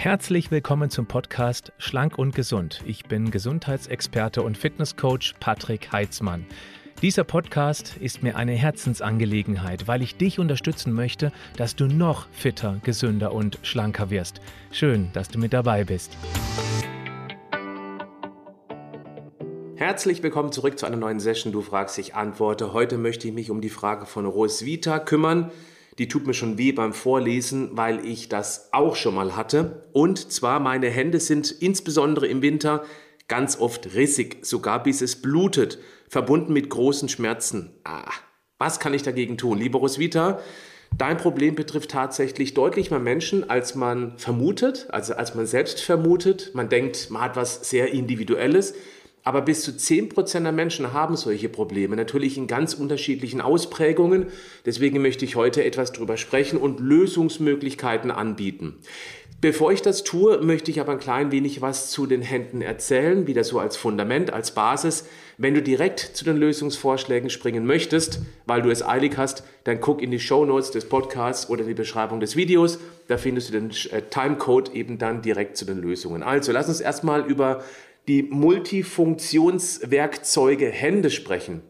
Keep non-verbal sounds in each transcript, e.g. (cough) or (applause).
Herzlich willkommen zum Podcast Schlank und Gesund. Ich bin Gesundheitsexperte und Fitnesscoach Patrick Heitzmann. Dieser Podcast ist mir eine Herzensangelegenheit, weil ich dich unterstützen möchte, dass du noch fitter, gesünder und schlanker wirst. Schön, dass du mit dabei bist. Herzlich willkommen zurück zu einer neuen Session. Du fragst, ich antworte. Heute möchte ich mich um die Frage von Roswitha kümmern die tut mir schon weh beim Vorlesen, weil ich das auch schon mal hatte. Und zwar meine Hände sind insbesondere im Winter ganz oft rissig, sogar bis es blutet, verbunden mit großen Schmerzen. Ah, was kann ich dagegen tun? Lieber Roswitha, dein Problem betrifft tatsächlich deutlich mehr Menschen, als man vermutet, also als man selbst vermutet. Man denkt, man hat was sehr Individuelles. Aber bis zu 10% der Menschen haben solche Probleme, natürlich in ganz unterschiedlichen Ausprägungen. Deswegen möchte ich heute etwas darüber sprechen und Lösungsmöglichkeiten anbieten. Bevor ich das tue, möchte ich aber ein klein wenig was zu den Händen erzählen, wieder so als Fundament, als Basis. Wenn du direkt zu den Lösungsvorschlägen springen möchtest, weil du es eilig hast, dann guck in die Show Notes des Podcasts oder in die Beschreibung des Videos. Da findest du den äh, Timecode eben dann direkt zu den Lösungen. Also lass uns erstmal über die Multifunktionswerkzeuge Hände sprechen.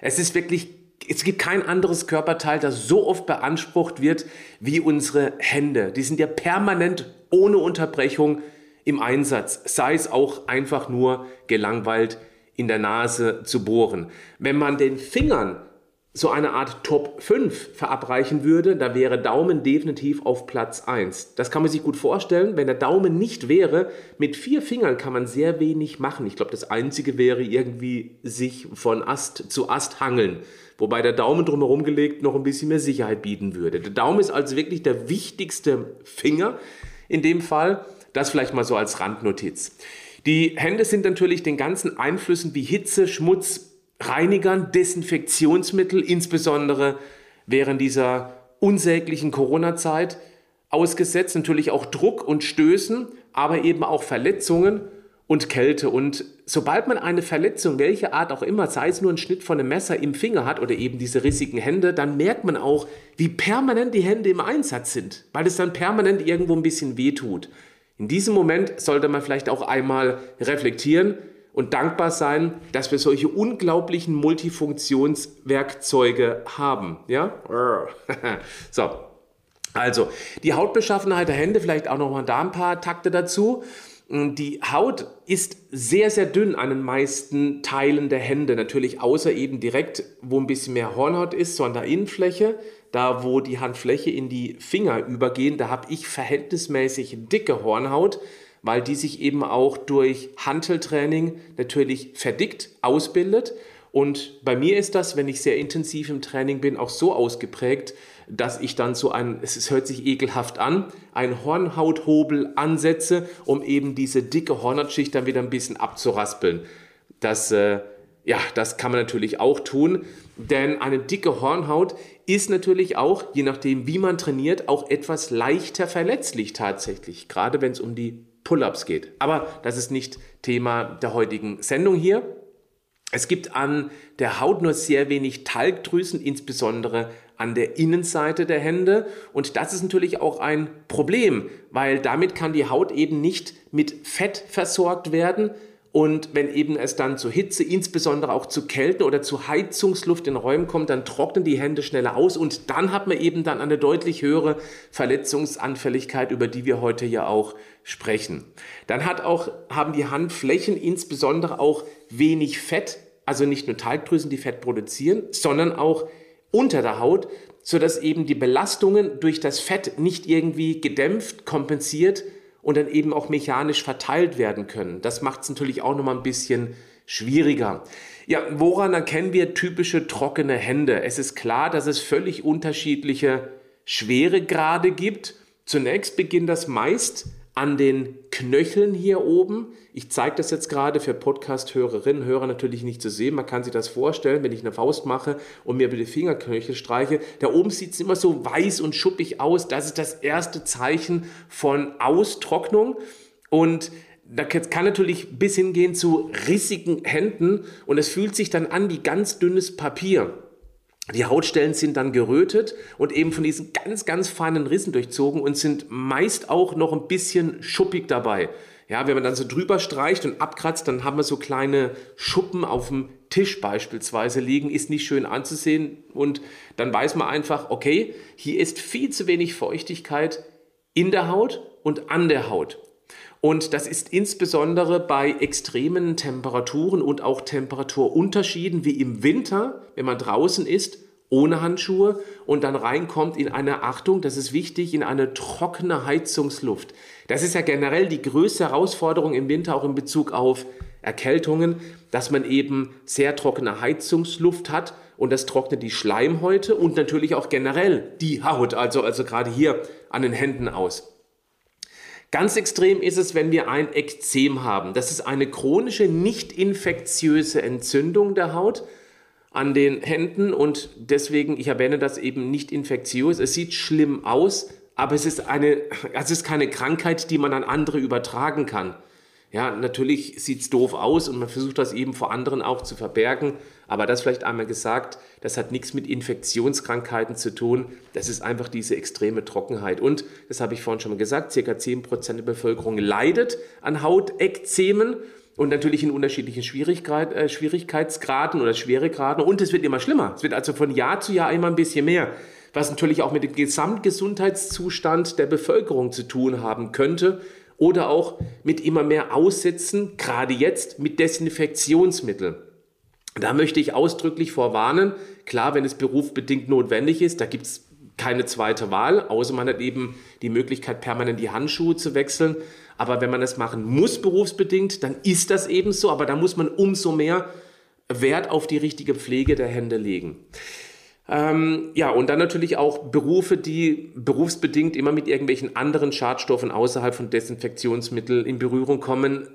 Es ist wirklich, es gibt kein anderes Körperteil, das so oft beansprucht wird wie unsere Hände. Die sind ja permanent ohne Unterbrechung im Einsatz, sei es auch einfach nur gelangweilt in der Nase zu bohren. Wenn man den Fingern so eine Art Top 5 verabreichen würde, da wäre Daumen definitiv auf Platz 1. Das kann man sich gut vorstellen, wenn der Daumen nicht wäre, mit vier Fingern kann man sehr wenig machen. Ich glaube, das Einzige wäre irgendwie sich von Ast zu Ast hangeln, wobei der Daumen drumherum gelegt noch ein bisschen mehr Sicherheit bieten würde. Der Daumen ist also wirklich der wichtigste Finger in dem Fall. Das vielleicht mal so als Randnotiz. Die Hände sind natürlich den ganzen Einflüssen wie Hitze, Schmutz, Reinigern, Desinfektionsmittel, insbesondere während dieser unsäglichen Corona-Zeit ausgesetzt, natürlich auch Druck und Stößen, aber eben auch Verletzungen und Kälte. Und sobald man eine Verletzung, welche Art auch immer, sei es nur ein Schnitt von einem Messer im Finger hat oder eben diese rissigen Hände, dann merkt man auch, wie permanent die Hände im Einsatz sind, weil es dann permanent irgendwo ein bisschen weh tut. In diesem Moment sollte man vielleicht auch einmal reflektieren, und dankbar sein, dass wir solche unglaublichen Multifunktionswerkzeuge haben. Ja? (laughs) so. Also, die Hautbeschaffenheit der Hände, vielleicht auch noch mal da ein paar Takte dazu. Die Haut ist sehr, sehr dünn an den meisten Teilen der Hände. Natürlich außer eben direkt, wo ein bisschen mehr Hornhaut ist, so an der Innenfläche. Da, wo die Handfläche in die Finger übergehen, da habe ich verhältnismäßig dicke Hornhaut weil die sich eben auch durch Hanteltraining natürlich verdickt ausbildet. Und bei mir ist das, wenn ich sehr intensiv im Training bin, auch so ausgeprägt, dass ich dann so ein, es hört sich ekelhaft an, ein Hornhauthobel ansetze, um eben diese dicke Hornhautschicht dann wieder ein bisschen abzuraspeln. Das, äh, ja, das kann man natürlich auch tun, denn eine dicke Hornhaut ist natürlich auch, je nachdem wie man trainiert, auch etwas leichter verletzlich tatsächlich, gerade wenn es um die Pull-ups geht. Aber das ist nicht Thema der heutigen Sendung hier. Es gibt an der Haut nur sehr wenig Talgdrüsen, insbesondere an der Innenseite der Hände. Und das ist natürlich auch ein Problem, weil damit kann die Haut eben nicht mit Fett versorgt werden, und wenn eben es dann zu Hitze, insbesondere auch zu Kälte oder zu Heizungsluft in Räumen kommt, dann trocknen die Hände schneller aus und dann hat man eben dann eine deutlich höhere Verletzungsanfälligkeit, über die wir heute ja auch sprechen. Dann hat auch, haben die Handflächen insbesondere auch wenig Fett, also nicht nur Talgdrüsen, die Fett produzieren, sondern auch unter der Haut, sodass eben die Belastungen durch das Fett nicht irgendwie gedämpft, kompensiert, und dann eben auch mechanisch verteilt werden können. Das macht es natürlich auch nochmal ein bisschen schwieriger. Ja, woran erkennen wir typische trockene Hände? Es ist klar, dass es völlig unterschiedliche Schweregrade gibt. Zunächst beginnt das meist an den Knöcheln hier oben. Ich zeige das jetzt gerade für Podcast-Hörerinnen, Hörer natürlich nicht zu sehen. Man kann sich das vorstellen, wenn ich eine Faust mache und mir über die Fingerknöchel streiche. Da oben sieht es immer so weiß und schuppig aus. Das ist das erste Zeichen von Austrocknung. Und da kann natürlich bis hingehen zu rissigen Händen und es fühlt sich dann an wie ganz dünnes Papier. Die Hautstellen sind dann gerötet und eben von diesen ganz, ganz feinen Rissen durchzogen und sind meist auch noch ein bisschen schuppig dabei. Ja, wenn man dann so drüber streicht und abkratzt, dann haben wir so kleine Schuppen auf dem Tisch beispielsweise liegen, ist nicht schön anzusehen und dann weiß man einfach, okay, hier ist viel zu wenig Feuchtigkeit in der Haut und an der Haut. Und das ist insbesondere bei extremen Temperaturen und auch Temperaturunterschieden wie im Winter, wenn man draußen ist, ohne Handschuhe und dann reinkommt in eine Achtung, das ist wichtig, in eine trockene Heizungsluft. Das ist ja generell die größte Herausforderung im Winter, auch in Bezug auf Erkältungen, dass man eben sehr trockene Heizungsluft hat und das trocknet die Schleimhäute und natürlich auch generell die Haut, also, also gerade hier an den Händen aus. Ganz extrem ist es, wenn wir ein Ekzem haben. Das ist eine chronische, nicht infektiöse Entzündung der Haut an den Händen und deswegen, ich erwähne das eben nicht infektiös. Es sieht schlimm aus, aber es ist, eine, es ist keine Krankheit, die man an andere übertragen kann. Ja, natürlich sieht es doof aus und man versucht das eben vor anderen auch zu verbergen. Aber das vielleicht einmal gesagt, das hat nichts mit Infektionskrankheiten zu tun. Das ist einfach diese extreme Trockenheit. Und, das habe ich vorhin schon mal gesagt, circa 10% der Bevölkerung leidet an Hautekzemen und natürlich in unterschiedlichen Schwierigkeit, äh, Schwierigkeitsgraden oder Schweregraden. Und es wird immer schlimmer. Es wird also von Jahr zu Jahr immer ein bisschen mehr, was natürlich auch mit dem Gesamtgesundheitszustand der Bevölkerung zu tun haben könnte oder auch mit immer mehr Aussätzen, gerade jetzt mit Desinfektionsmitteln. Da möchte ich ausdrücklich vorwarnen, klar, wenn es berufsbedingt notwendig ist, da gibt es keine zweite Wahl, außer man hat eben die Möglichkeit, permanent die Handschuhe zu wechseln. Aber wenn man das machen muss, berufsbedingt, dann ist das eben so. Aber da muss man umso mehr Wert auf die richtige Pflege der Hände legen. Ähm, ja, und dann natürlich auch Berufe, die berufsbedingt immer mit irgendwelchen anderen Schadstoffen außerhalb von Desinfektionsmitteln in Berührung kommen,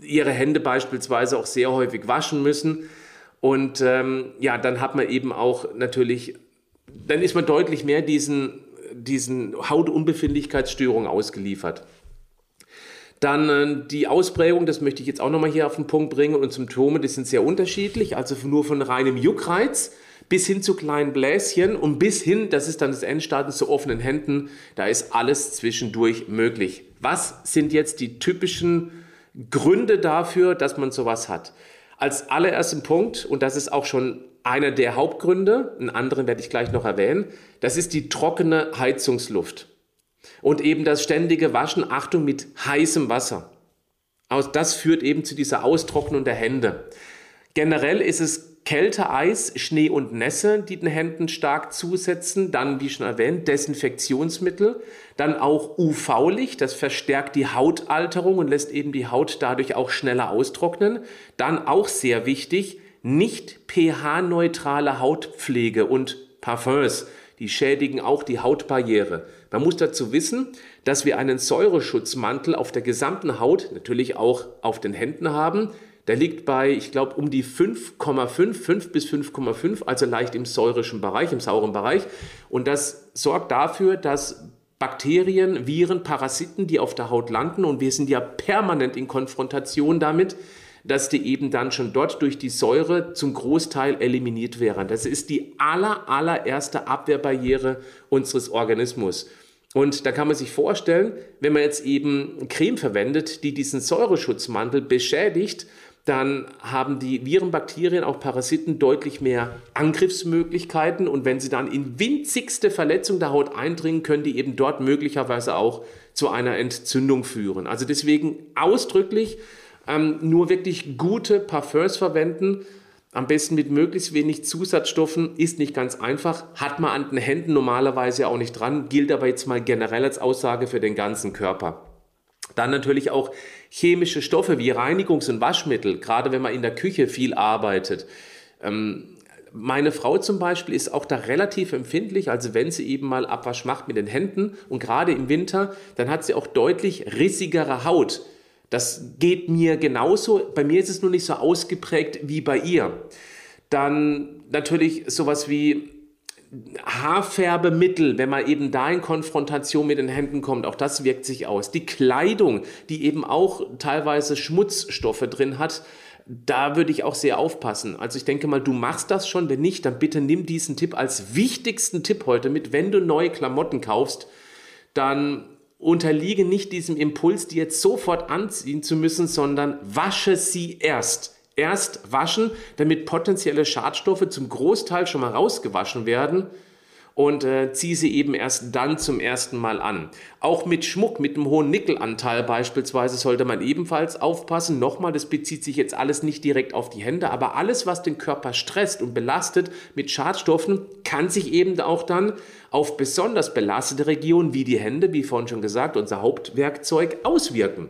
ihre Hände beispielsweise auch sehr häufig waschen müssen. Und ähm, ja, dann hat man eben auch natürlich, dann ist man deutlich mehr diesen, diesen Hautunbefindlichkeitsstörungen ausgeliefert. Dann äh, die Ausprägung, das möchte ich jetzt auch nochmal hier auf den Punkt bringen, und Symptome, die sind sehr unterschiedlich, also nur von reinem Juckreiz bis hin zu kleinen Bläschen und bis hin, das ist dann das Endstadium zu offenen Händen, da ist alles zwischendurch möglich. Was sind jetzt die typischen Gründe dafür, dass man sowas hat? Als allerersten Punkt, und das ist auch schon einer der Hauptgründe, einen anderen werde ich gleich noch erwähnen, das ist die trockene Heizungsluft. Und eben das ständige Waschen, Achtung, mit heißem Wasser. Das führt eben zu dieser Austrocknung der Hände. Generell ist es Kälte, Eis, Schnee und Nässe, die den Händen stark zusetzen. Dann, wie schon erwähnt, Desinfektionsmittel. Dann auch UV-Licht, das verstärkt die Hautalterung und lässt eben die Haut dadurch auch schneller austrocknen. Dann auch sehr wichtig, nicht pH-neutrale Hautpflege und Parfums. Die schädigen auch die Hautbarriere. Man muss dazu wissen, dass wir einen Säureschutzmantel auf der gesamten Haut, natürlich auch auf den Händen haben, der liegt bei, ich glaube, um die 5,5, 5 bis 5,5, also leicht im säurischen Bereich, im sauren Bereich. Und das sorgt dafür, dass Bakterien, Viren, Parasiten, die auf der Haut landen, und wir sind ja permanent in Konfrontation damit, dass die eben dann schon dort durch die Säure zum Großteil eliminiert wären. Das ist die aller, allererste Abwehrbarriere unseres Organismus. Und da kann man sich vorstellen, wenn man jetzt eben Creme verwendet, die diesen Säureschutzmantel beschädigt, dann haben die Viren, Bakterien, auch Parasiten deutlich mehr Angriffsmöglichkeiten. Und wenn sie dann in winzigste Verletzung der Haut eindringen, können die eben dort möglicherweise auch zu einer Entzündung führen. Also deswegen ausdrücklich ähm, nur wirklich gute Parfums verwenden, am besten mit möglichst wenig Zusatzstoffen, ist nicht ganz einfach, hat man an den Händen normalerweise auch nicht dran, gilt aber jetzt mal generell als Aussage für den ganzen Körper. Dann natürlich auch chemische Stoffe wie Reinigungs- und Waschmittel, gerade wenn man in der Küche viel arbeitet. Ähm, meine Frau zum Beispiel ist auch da relativ empfindlich, also wenn sie eben mal Abwasch macht mit den Händen und gerade im Winter, dann hat sie auch deutlich rissigere Haut. Das geht mir genauso. Bei mir ist es nur nicht so ausgeprägt wie bei ihr. Dann natürlich sowas wie Haarfärbemittel, wenn man eben da in Konfrontation mit den Händen kommt, auch das wirkt sich aus. Die Kleidung, die eben auch teilweise Schmutzstoffe drin hat, da würde ich auch sehr aufpassen. Also ich denke mal, du machst das schon. Wenn nicht, dann bitte nimm diesen Tipp als wichtigsten Tipp heute mit. Wenn du neue Klamotten kaufst, dann unterliege nicht diesem Impuls, die jetzt sofort anziehen zu müssen, sondern wasche sie erst. Erst waschen, damit potenzielle Schadstoffe zum Großteil schon mal rausgewaschen werden und äh, ziehe sie eben erst dann zum ersten Mal an. Auch mit Schmuck, mit einem hohen Nickelanteil beispielsweise, sollte man ebenfalls aufpassen. Nochmal, das bezieht sich jetzt alles nicht direkt auf die Hände, aber alles, was den Körper stresst und belastet mit Schadstoffen, kann sich eben auch dann auf besonders belastete Regionen wie die Hände, wie vorhin schon gesagt, unser Hauptwerkzeug, auswirken.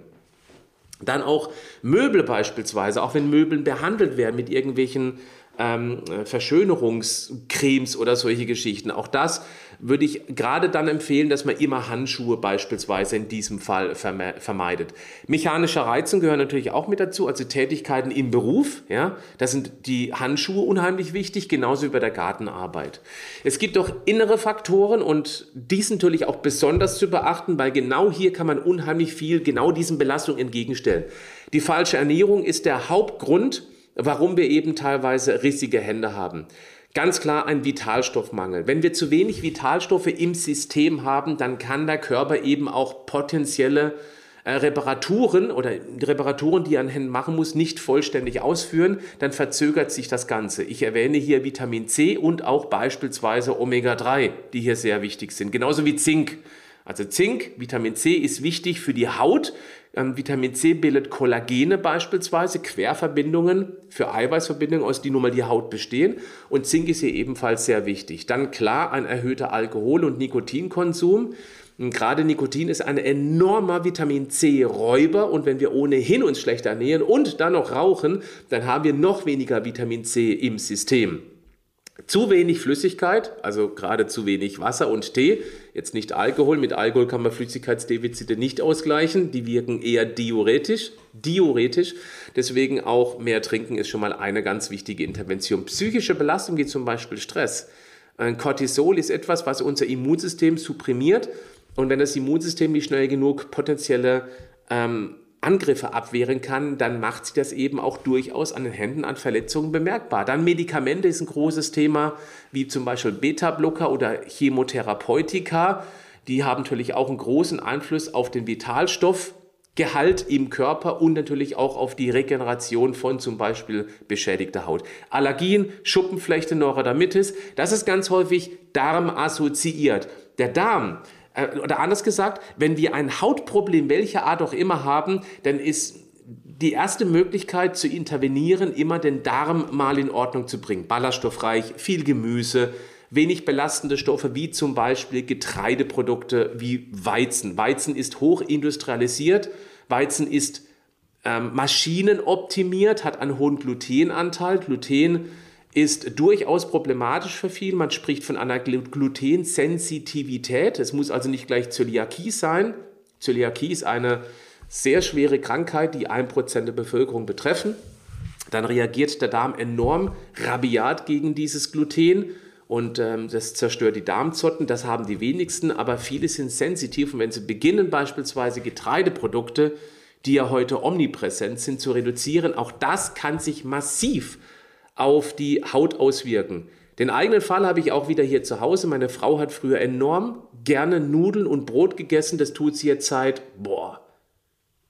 Dann auch Möbel beispielsweise, auch wenn Möbeln behandelt werden mit irgendwelchen ähm, Verschönerungscremes oder solche Geschichten. Auch das würde ich gerade dann empfehlen, dass man immer Handschuhe beispielsweise in diesem Fall vermeidet. Mechanische Reizen gehören natürlich auch mit dazu, also Tätigkeiten im Beruf. Ja, da sind die Handschuhe unheimlich wichtig, genauso wie bei der Gartenarbeit. Es gibt auch innere Faktoren und die sind natürlich auch besonders zu beachten, weil genau hier kann man unheimlich viel genau diesen Belastungen entgegenstellen. Die falsche Ernährung ist der Hauptgrund, warum wir eben teilweise rissige Hände haben. Ganz klar ein Vitalstoffmangel. Wenn wir zu wenig Vitalstoffe im System haben, dann kann der Körper eben auch potenzielle äh, Reparaturen oder Reparaturen, die er an Händen machen muss, nicht vollständig ausführen, dann verzögert sich das Ganze. Ich erwähne hier Vitamin C und auch beispielsweise Omega-3, die hier sehr wichtig sind, genauso wie Zink. Also Zink, Vitamin C ist wichtig für die Haut. Ähm, Vitamin C bildet Kollagene beispielsweise, Querverbindungen für Eiweißverbindungen, aus die nun mal die Haut bestehen. Und Zink ist hier ebenfalls sehr wichtig. Dann klar ein erhöhter Alkohol- und Nikotinkonsum. Und gerade Nikotin ist ein enormer Vitamin C-Räuber und wenn wir ohnehin uns schlecht ernähren und dann noch rauchen, dann haben wir noch weniger Vitamin C im System. Zu wenig Flüssigkeit, also gerade zu wenig Wasser und Tee, jetzt nicht Alkohol. Mit Alkohol kann man Flüssigkeitsdefizite nicht ausgleichen, die wirken eher diuretisch. Diuretisch. Deswegen auch mehr trinken ist schon mal eine ganz wichtige Intervention. Psychische Belastung wie zum Beispiel Stress. Ein Cortisol ist etwas, was unser Immunsystem supprimiert. Und wenn das Immunsystem nicht schnell genug potenzielle ähm, Angriffe abwehren kann, dann macht sich das eben auch durchaus an den Händen an Verletzungen bemerkbar. Dann Medikamente ist ein großes Thema, wie zum Beispiel Beta-Blocker oder Chemotherapeutika. Die haben natürlich auch einen großen Einfluss auf den Vitalstoffgehalt im Körper und natürlich auch auf die Regeneration von zum Beispiel beschädigter Haut. Allergien, Schuppenflechte, Neurodermitis, das ist ganz häufig darmassoziiert. Der Darm oder anders gesagt, wenn wir ein Hautproblem welcher Art auch immer haben, dann ist die erste Möglichkeit zu intervenieren, immer den Darm mal in Ordnung zu bringen. Ballaststoffreich, viel Gemüse, wenig belastende Stoffe wie zum Beispiel Getreideprodukte wie Weizen. Weizen ist hochindustrialisiert, Weizen ist ähm, maschinenoptimiert, hat einen hohen Glutenanteil. Gluten ist durchaus problematisch für viele. Man spricht von einer Glutensensitivität. Es muss also nicht gleich Zöliakie sein. Zöliakie ist eine sehr schwere Krankheit, die ein Prozent der Bevölkerung betreffen. Dann reagiert der Darm enorm rabiat gegen dieses Gluten und ähm, das zerstört die Darmzotten. Das haben die wenigsten, aber viele sind sensitiv und wenn sie beginnen, beispielsweise Getreideprodukte, die ja heute omnipräsent sind, zu reduzieren, auch das kann sich massiv auf die Haut auswirken. Den eigenen Fall habe ich auch wieder hier zu Hause. Meine Frau hat früher enorm gerne Nudeln und Brot gegessen. Das tut sie jetzt seit, boah,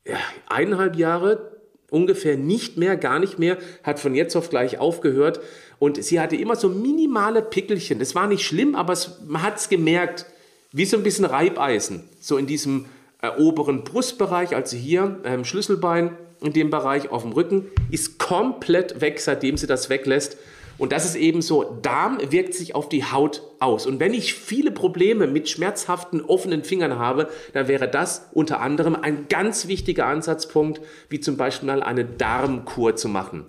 ja, eineinhalb Jahre ungefähr nicht mehr, gar nicht mehr, hat von jetzt auf gleich aufgehört. Und sie hatte immer so minimale Pickelchen. Das war nicht schlimm, aber es, man hat es gemerkt, wie so ein bisschen Reibeisen. So in diesem äh, oberen Brustbereich, also hier im ähm, Schlüsselbein in dem Bereich auf dem Rücken, ist komplett weg, seitdem sie das weglässt. Und das ist eben so, Darm wirkt sich auf die Haut aus. Und wenn ich viele Probleme mit schmerzhaften, offenen Fingern habe, dann wäre das unter anderem ein ganz wichtiger Ansatzpunkt, wie zum Beispiel mal eine Darmkur zu machen.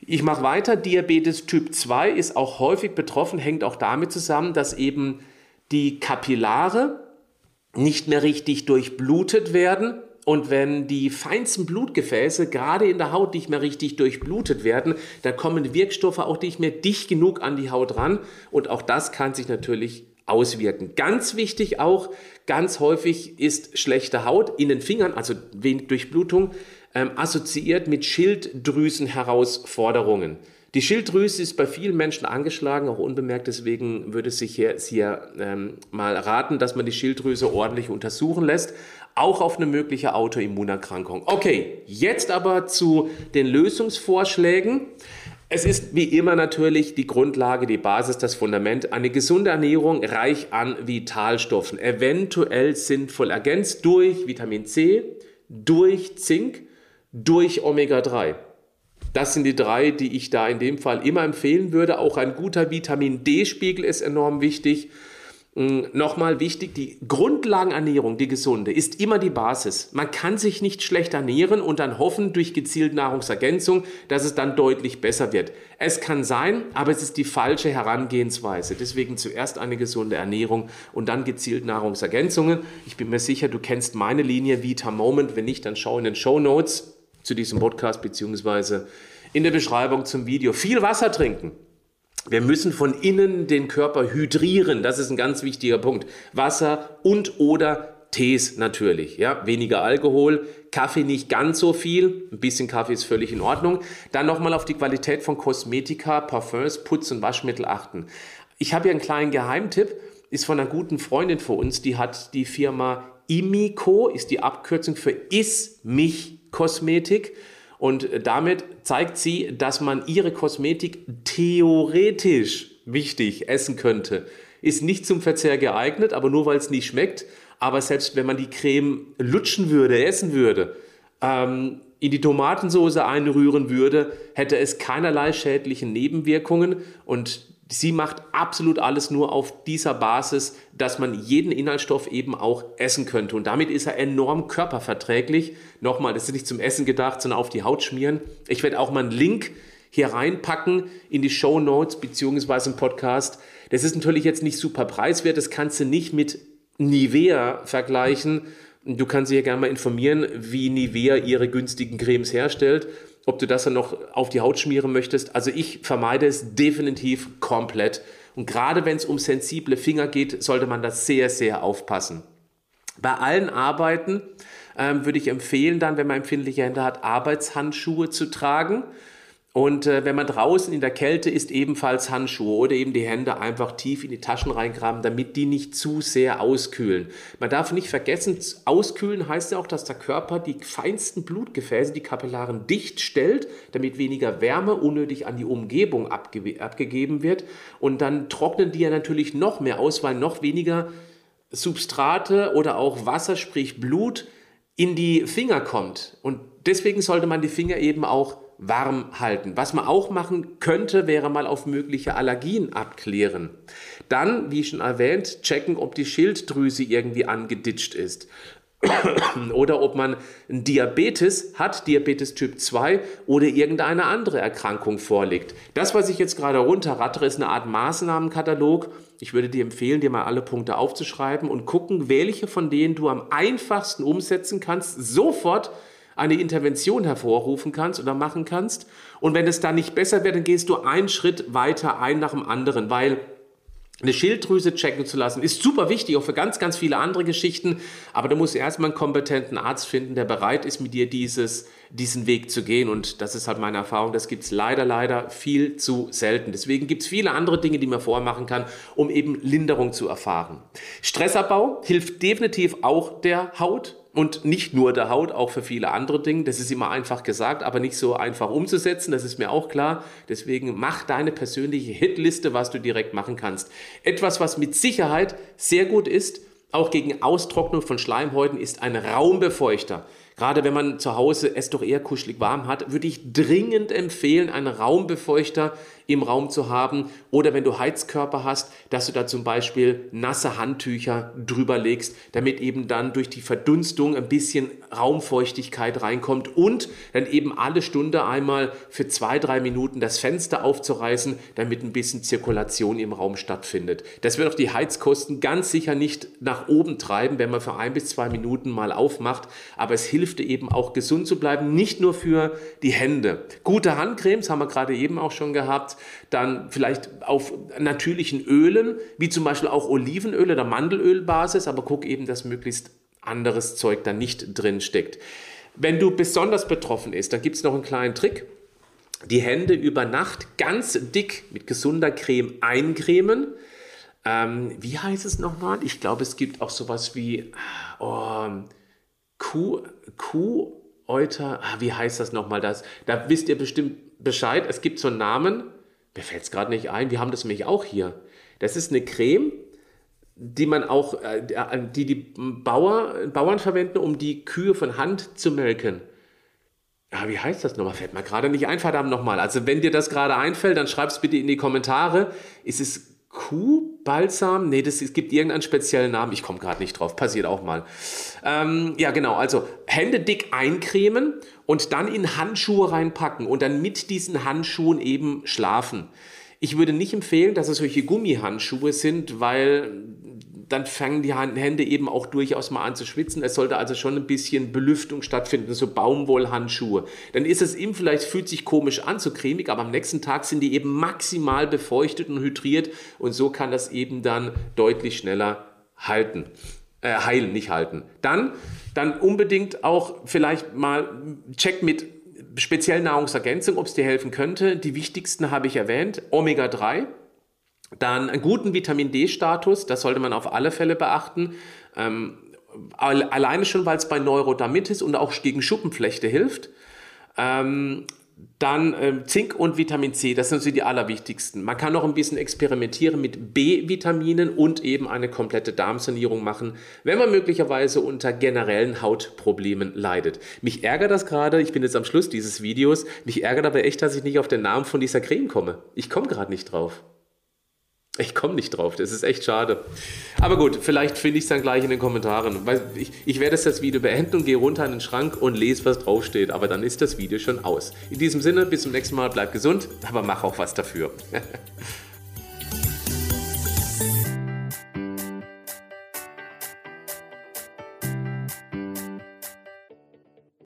Ich mache weiter. Diabetes Typ 2 ist auch häufig betroffen, hängt auch damit zusammen, dass eben die Kapillare nicht mehr richtig durchblutet werden und wenn die feinsten Blutgefäße gerade in der Haut nicht mehr richtig durchblutet werden, dann kommen Wirkstoffe auch nicht mehr dicht genug an die Haut ran. Und auch das kann sich natürlich auswirken. Ganz wichtig auch, ganz häufig ist schlechte Haut in den Fingern, also wenig Durchblutung, ähm, assoziiert mit Schilddrüsenherausforderungen. Die Schilddrüse ist bei vielen Menschen angeschlagen, auch unbemerkt. Deswegen würde es sich hier, hier ähm, mal raten, dass man die Schilddrüse ordentlich untersuchen lässt, auch auf eine mögliche Autoimmunerkrankung. Okay, jetzt aber zu den Lösungsvorschlägen. Es ist wie immer natürlich die Grundlage, die Basis, das Fundament. Eine gesunde Ernährung reich an Vitalstoffen, eventuell sinnvoll ergänzt durch Vitamin C, durch Zink, durch Omega-3. Das sind die drei, die ich da in dem Fall immer empfehlen würde. Auch ein guter Vitamin D-Spiegel ist enorm wichtig. Mm, nochmal wichtig, die Grundlagenernährung, die gesunde, ist immer die Basis. Man kann sich nicht schlecht ernähren und dann hoffen durch gezielte Nahrungsergänzung, dass es dann deutlich besser wird. Es kann sein, aber es ist die falsche Herangehensweise. Deswegen zuerst eine gesunde Ernährung und dann gezielt Nahrungsergänzungen. Ich bin mir sicher, du kennst meine Linie Vita Moment. Wenn nicht, dann schau in den Show Notes zu diesem Podcast beziehungsweise in der Beschreibung zum Video. Viel Wasser trinken. Wir müssen von innen den Körper hydrieren. Das ist ein ganz wichtiger Punkt. Wasser und oder Tees natürlich, ja, weniger Alkohol, Kaffee nicht ganz so viel, ein bisschen Kaffee ist völlig in Ordnung. Dann nochmal auf die Qualität von Kosmetika, Parfums, Putz- und Waschmittel achten. Ich habe hier einen kleinen Geheimtipp, ist von einer guten Freundin von uns, die hat die Firma Imiko, ist die Abkürzung für Is Mich Kosmetik. Und damit zeigt sie, dass man ihre Kosmetik theoretisch wichtig essen könnte. Ist nicht zum Verzehr geeignet, aber nur weil es nicht schmeckt. Aber selbst wenn man die Creme lutschen würde, essen würde, ähm, in die Tomatensauce einrühren würde, hätte es keinerlei schädlichen Nebenwirkungen und Sie macht absolut alles nur auf dieser Basis, dass man jeden Inhaltsstoff eben auch essen könnte. Und damit ist er enorm körperverträglich. Nochmal, das ist nicht zum Essen gedacht, sondern auf die Haut schmieren. Ich werde auch mal einen Link hier reinpacken in die Show Notes beziehungsweise im Podcast. Das ist natürlich jetzt nicht super preiswert. Das kannst du nicht mit Nivea vergleichen. Du kannst dich ja gerne mal informieren, wie Nivea ihre günstigen Cremes herstellt ob du das dann noch auf die Haut schmieren möchtest. Also ich vermeide es definitiv komplett. Und gerade wenn es um sensible Finger geht, sollte man da sehr, sehr aufpassen. Bei allen Arbeiten ähm, würde ich empfehlen, dann, wenn man empfindliche Hände hat, Arbeitshandschuhe zu tragen. Und äh, wenn man draußen in der Kälte ist, ebenfalls Handschuhe oder eben die Hände einfach tief in die Taschen reingraben, damit die nicht zu sehr auskühlen. Man darf nicht vergessen, auskühlen heißt ja auch, dass der Körper die feinsten Blutgefäße, die Kapillaren dicht stellt, damit weniger Wärme unnötig an die Umgebung abge abgegeben wird. Und dann trocknen die ja natürlich noch mehr aus, weil noch weniger Substrate oder auch Wasser, sprich Blut, in die Finger kommt. Und deswegen sollte man die Finger eben auch warm halten. Was man auch machen könnte, wäre mal auf mögliche Allergien abklären. Dann, wie schon erwähnt, checken, ob die Schilddrüse irgendwie angeditscht ist. (clears throat) oder ob man Diabetes hat, Diabetes Typ 2 oder irgendeine andere Erkrankung vorliegt. Das, was ich jetzt gerade runterrattere, ist eine Art Maßnahmenkatalog. Ich würde dir empfehlen, dir mal alle Punkte aufzuschreiben und gucken, welche von denen du am einfachsten umsetzen kannst, sofort eine Intervention hervorrufen kannst oder machen kannst. Und wenn es dann nicht besser wird, dann gehst du einen Schritt weiter ein nach dem anderen, weil eine Schilddrüse checken zu lassen, ist super wichtig, auch für ganz, ganz viele andere Geschichten. Aber du musst erstmal einen kompetenten Arzt finden, der bereit ist, mit dir dieses, diesen Weg zu gehen. Und das ist halt meine Erfahrung. Das gibt es leider, leider viel zu selten. Deswegen gibt es viele andere Dinge, die man vormachen kann, um eben Linderung zu erfahren. Stressabbau hilft definitiv auch der Haut und nicht nur der Haut, auch für viele andere Dinge. Das ist immer einfach gesagt, aber nicht so einfach umzusetzen, das ist mir auch klar. Deswegen mach deine persönliche Hitliste, was du direkt machen kannst. Etwas, was mit Sicherheit sehr gut ist, auch gegen Austrocknung von Schleimhäuten, ist ein Raumbefeuchter. Gerade wenn man zu Hause es doch eher kuschelig warm hat, würde ich dringend empfehlen, einen Raumbefeuchter im Raum zu haben oder wenn du Heizkörper hast, dass du da zum Beispiel nasse Handtücher drüber legst, damit eben dann durch die Verdunstung ein bisschen Raumfeuchtigkeit reinkommt und dann eben alle Stunde einmal für zwei, drei Minuten das Fenster aufzureißen, damit ein bisschen Zirkulation im Raum stattfindet. Das wird auch die Heizkosten ganz sicher nicht nach oben treiben, wenn man für ein bis zwei Minuten mal aufmacht, aber es hilft eben auch gesund zu bleiben, nicht nur für die Hände. Gute Handcremes haben wir gerade eben auch schon gehabt, dann vielleicht auf natürlichen Ölen, wie zum Beispiel auch Olivenöl oder Mandelölbasis, aber guck eben, dass möglichst anderes Zeug da nicht drin steckt. Wenn du besonders betroffen ist, dann gibt es noch einen kleinen Trick. Die Hände über Nacht ganz dick mit gesunder Creme eincremen. Ähm, wie heißt es nochmal? Ich glaube, es gibt auch sowas wie oh, Kuh, Kuh, Euter, ah, wie heißt das nochmal das? Da wisst ihr bestimmt Bescheid. Es gibt so einen Namen, mir fällt es gerade nicht ein, wir haben das nämlich auch hier. Das ist eine Creme, die man auch, äh, die die Bauer, Bauern verwenden, um die Kühe von Hand zu melken. Ja, wie heißt das nochmal? Fällt mir gerade nicht ein, verdammt nochmal. Also wenn dir das gerade einfällt, dann schreib es bitte in die Kommentare. Ist es Kuhbalsam? Nee, das, es gibt irgendeinen speziellen Namen. Ich komme gerade nicht drauf. Passiert auch mal. Ähm, ja, genau. Also Hände dick eincremen und dann in Handschuhe reinpacken und dann mit diesen Handschuhen eben schlafen. Ich würde nicht empfehlen, dass es solche Gummihandschuhe sind, weil dann fangen die Hände eben auch durchaus mal an zu schwitzen. Es sollte also schon ein bisschen Belüftung stattfinden, so Baumwollhandschuhe. Dann ist es ihm vielleicht, fühlt sich komisch an, so cremig, aber am nächsten Tag sind die eben maximal befeuchtet und hydriert und so kann das eben dann deutlich schneller halten. Äh, heilen, nicht halten. Dann, dann unbedingt auch vielleicht mal check mit speziellen Nahrungsergänzungen, ob es dir helfen könnte. Die wichtigsten habe ich erwähnt. Omega-3 dann einen guten Vitamin D-Status, das sollte man auf alle Fälle beachten. Ähm, alleine schon, weil es bei Neurodermitis und auch gegen Schuppenflechte hilft. Ähm, dann äh, Zink und Vitamin C, das sind so die allerwichtigsten. Man kann noch ein bisschen experimentieren mit B-Vitaminen und eben eine komplette Darmsanierung machen, wenn man möglicherweise unter generellen Hautproblemen leidet. Mich ärgert das gerade, ich bin jetzt am Schluss dieses Videos, mich ärgert aber echt, dass ich nicht auf den Namen von dieser Creme komme. Ich komme gerade nicht drauf. Ich komme nicht drauf, das ist echt schade. Aber gut, vielleicht finde ich es dann gleich in den Kommentaren. Ich, ich werde das Video beenden und gehe runter in den Schrank und lese, was draufsteht. Aber dann ist das Video schon aus. In diesem Sinne, bis zum nächsten Mal, bleib gesund, aber mach auch was dafür. (laughs)